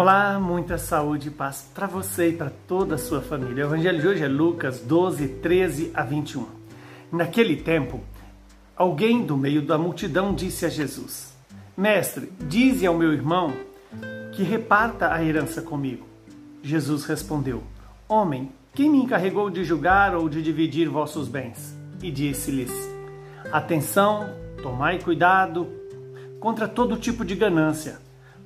Olá, muita saúde e paz para você e para toda a sua família. O evangelho de hoje é Lucas 12, 13 a 21. Naquele tempo, alguém do meio da multidão disse a Jesus: Mestre, dize ao meu irmão que reparta a herança comigo. Jesus respondeu: Homem, quem me encarregou de julgar ou de dividir vossos bens? E disse-lhes: Atenção, tomai cuidado contra todo tipo de ganância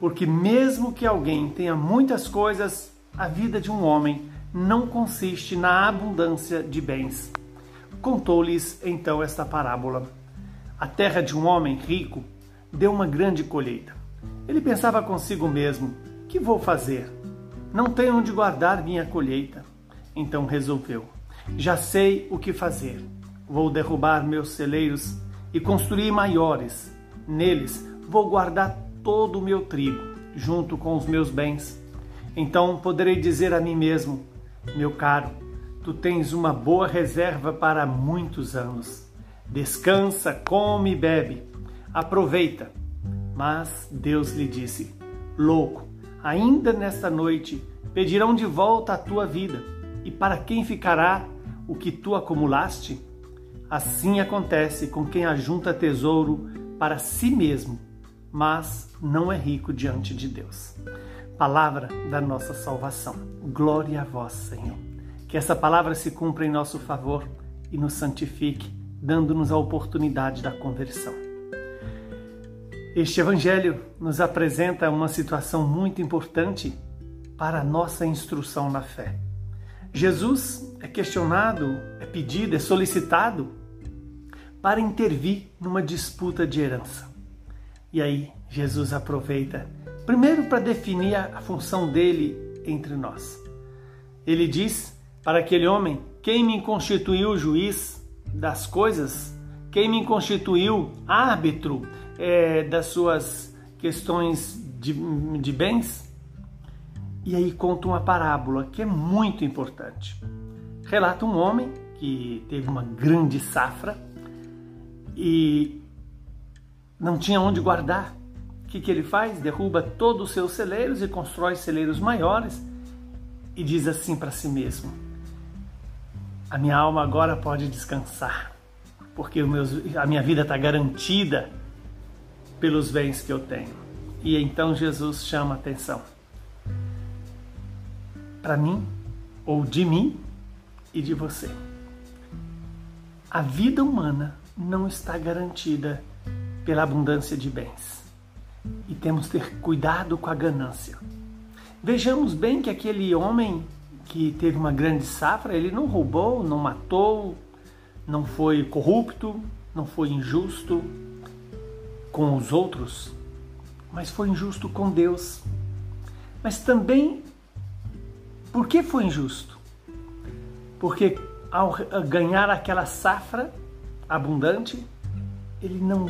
porque mesmo que alguém tenha muitas coisas, a vida de um homem não consiste na abundância de bens. Contou-lhes então esta parábola. A terra de um homem rico deu uma grande colheita. Ele pensava consigo mesmo: que vou fazer? Não tenho onde guardar minha colheita. Então resolveu: já sei o que fazer. Vou derrubar meus celeiros e construir maiores. Neles vou guardar todo o meu trigo, junto com os meus bens. Então poderei dizer a mim mesmo: Meu caro, tu tens uma boa reserva para muitos anos. Descansa, come e bebe, aproveita. Mas Deus lhe disse: Louco, ainda nesta noite pedirão de volta a tua vida, e para quem ficará o que tu acumulaste? Assim acontece com quem ajunta tesouro para si mesmo mas não é rico diante de Deus. Palavra da nossa salvação. Glória a vós, Senhor. Que essa palavra se cumpra em nosso favor e nos santifique, dando-nos a oportunidade da conversão. Este evangelho nos apresenta uma situação muito importante para a nossa instrução na fé. Jesus é questionado, é pedido, é solicitado para intervir numa disputa de herança. E aí Jesus aproveita, primeiro para definir a função dele entre nós. Ele diz para aquele homem: Quem me constituiu juiz das coisas? Quem me constituiu árbitro é, das suas questões de, de bens? E aí conta uma parábola que é muito importante. Relata um homem que teve uma grande safra e não tinha onde guardar. O que, que ele faz? Derruba todos os seus celeiros e constrói celeiros maiores e diz assim para si mesmo: A minha alma agora pode descansar, porque a minha vida está garantida pelos bens que eu tenho. E então Jesus chama atenção para mim, ou de mim e de você. A vida humana não está garantida pela abundância de bens. E temos que ter cuidado com a ganância. Vejamos bem que aquele homem que teve uma grande safra, ele não roubou, não matou, não foi corrupto, não foi injusto com os outros, mas foi injusto com Deus. Mas também, por que foi injusto? Porque ao ganhar aquela safra abundante, ele não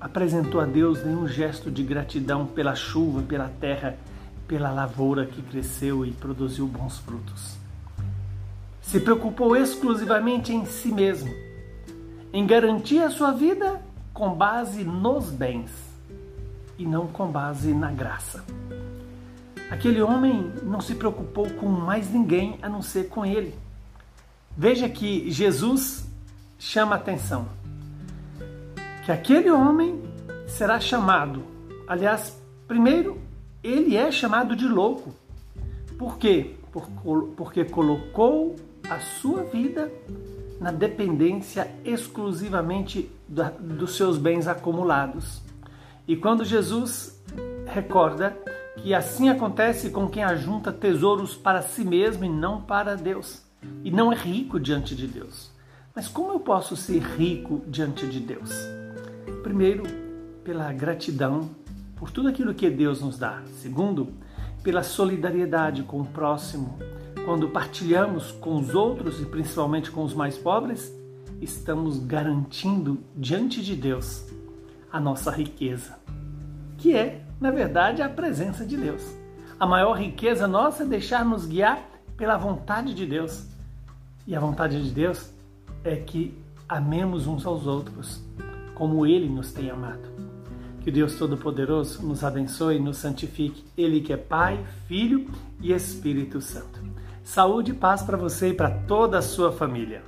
apresentou a Deus nenhum gesto de gratidão pela chuva, pela terra, pela lavoura que cresceu e produziu bons frutos. Se preocupou exclusivamente em si mesmo, em garantir a sua vida com base nos bens e não com base na graça. Aquele homem não se preocupou com mais ninguém a não ser com ele. Veja que Jesus chama atenção que aquele homem será chamado. Aliás, primeiro, ele é chamado de louco. Por quê? Porque colocou a sua vida na dependência exclusivamente dos seus bens acumulados. E quando Jesus recorda que assim acontece com quem ajunta tesouros para si mesmo e não para Deus, e não é rico diante de Deus. Mas como eu posso ser rico diante de Deus? Primeiro, pela gratidão por tudo aquilo que Deus nos dá. Segundo, pela solidariedade com o próximo. Quando partilhamos com os outros e principalmente com os mais pobres, estamos garantindo diante de Deus a nossa riqueza, que é, na verdade, a presença de Deus. A maior riqueza nossa é deixar-nos guiar pela vontade de Deus. E a vontade de Deus é que amemos uns aos outros como Ele nos tem amado. Que Deus Todo-Poderoso nos abençoe e nos santifique. Ele que é Pai, Filho e Espírito Santo. Saúde e paz para você e para toda a sua família.